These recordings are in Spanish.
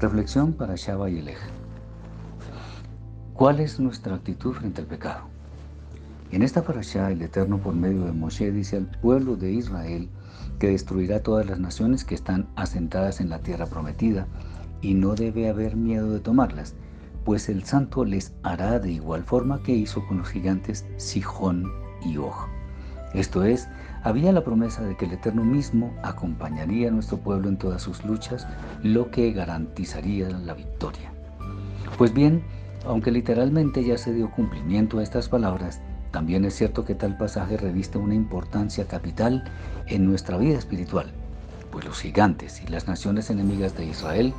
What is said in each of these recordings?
Reflexión para Shaba y Elej. ¿Cuál es nuestra actitud frente al pecado? En esta parasha, el Eterno por medio de Moshe dice al pueblo de Israel que destruirá todas las naciones que están asentadas en la tierra prometida y no debe haber miedo de tomarlas, pues el santo les hará de igual forma que hizo con los gigantes Sijón y Og. Esto es, había la promesa de que el Eterno mismo acompañaría a nuestro pueblo en todas sus luchas, lo que garantizaría la victoria. Pues bien, aunque literalmente ya se dio cumplimiento a estas palabras, también es cierto que tal pasaje reviste una importancia capital en nuestra vida espiritual, pues los gigantes y las naciones enemigas de Israel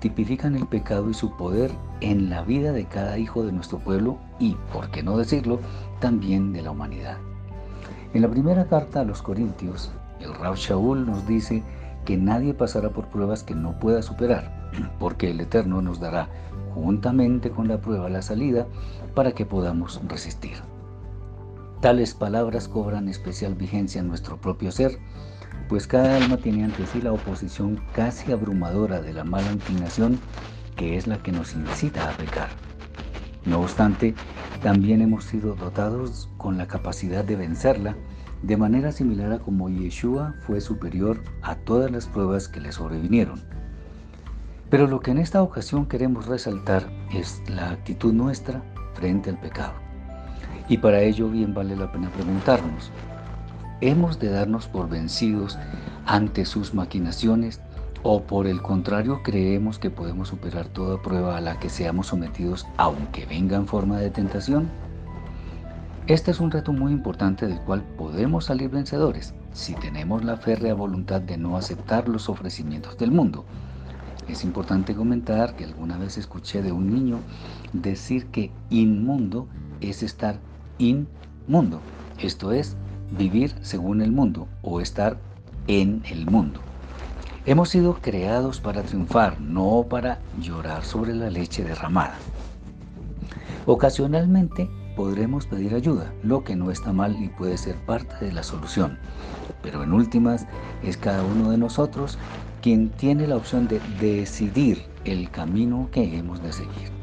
tipifican el pecado y su poder en la vida de cada hijo de nuestro pueblo y, por qué no decirlo, también de la humanidad. En la primera carta a los Corintios, el Rab Shaul nos dice que nadie pasará por pruebas que no pueda superar, porque el Eterno nos dará juntamente con la prueba la salida para que podamos resistir. Tales palabras cobran especial vigencia en nuestro propio ser, pues cada alma tiene ante sí la oposición casi abrumadora de la mala inclinación que es la que nos incita a pecar. No obstante, también hemos sido dotados con la capacidad de vencerla, de manera similar a como Yeshua fue superior a todas las pruebas que le sobrevinieron. Pero lo que en esta ocasión queremos resaltar es la actitud nuestra frente al pecado. Y para ello bien vale la pena preguntarnos, ¿hemos de darnos por vencidos ante sus maquinaciones ¿O por el contrario creemos que podemos superar toda prueba a la que seamos sometidos aunque venga en forma de tentación? Este es un reto muy importante del cual podemos salir vencedores si tenemos la férrea voluntad de no aceptar los ofrecimientos del mundo. Es importante comentar que alguna vez escuché de un niño decir que inmundo es estar inmundo, esto es, vivir según el mundo o estar en el mundo. Hemos sido creados para triunfar, no para llorar sobre la leche derramada. Ocasionalmente podremos pedir ayuda, lo que no está mal y puede ser parte de la solución. Pero en últimas es cada uno de nosotros quien tiene la opción de decidir el camino que hemos de seguir.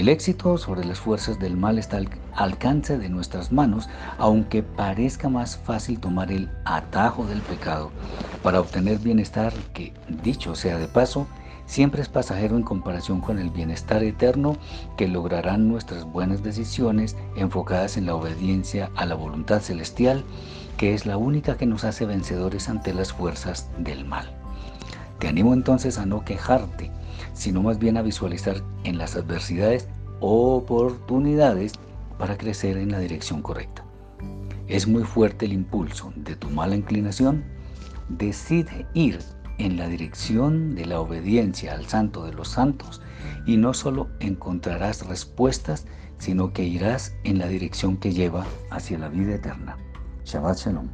El éxito sobre las fuerzas del mal está al alcance de nuestras manos, aunque parezca más fácil tomar el atajo del pecado para obtener bienestar que, dicho sea de paso, siempre es pasajero en comparación con el bienestar eterno que lograrán nuestras buenas decisiones enfocadas en la obediencia a la voluntad celestial, que es la única que nos hace vencedores ante las fuerzas del mal. Te animo entonces a no quejarte, sino más bien a visualizar en las adversidades oportunidades para crecer en la dirección correcta. Es muy fuerte el impulso de tu mala inclinación. Decide ir en la dirección de la obediencia al Santo de los Santos y no solo encontrarás respuestas, sino que irás en la dirección que lleva hacia la vida eterna. Shabbat Shalom.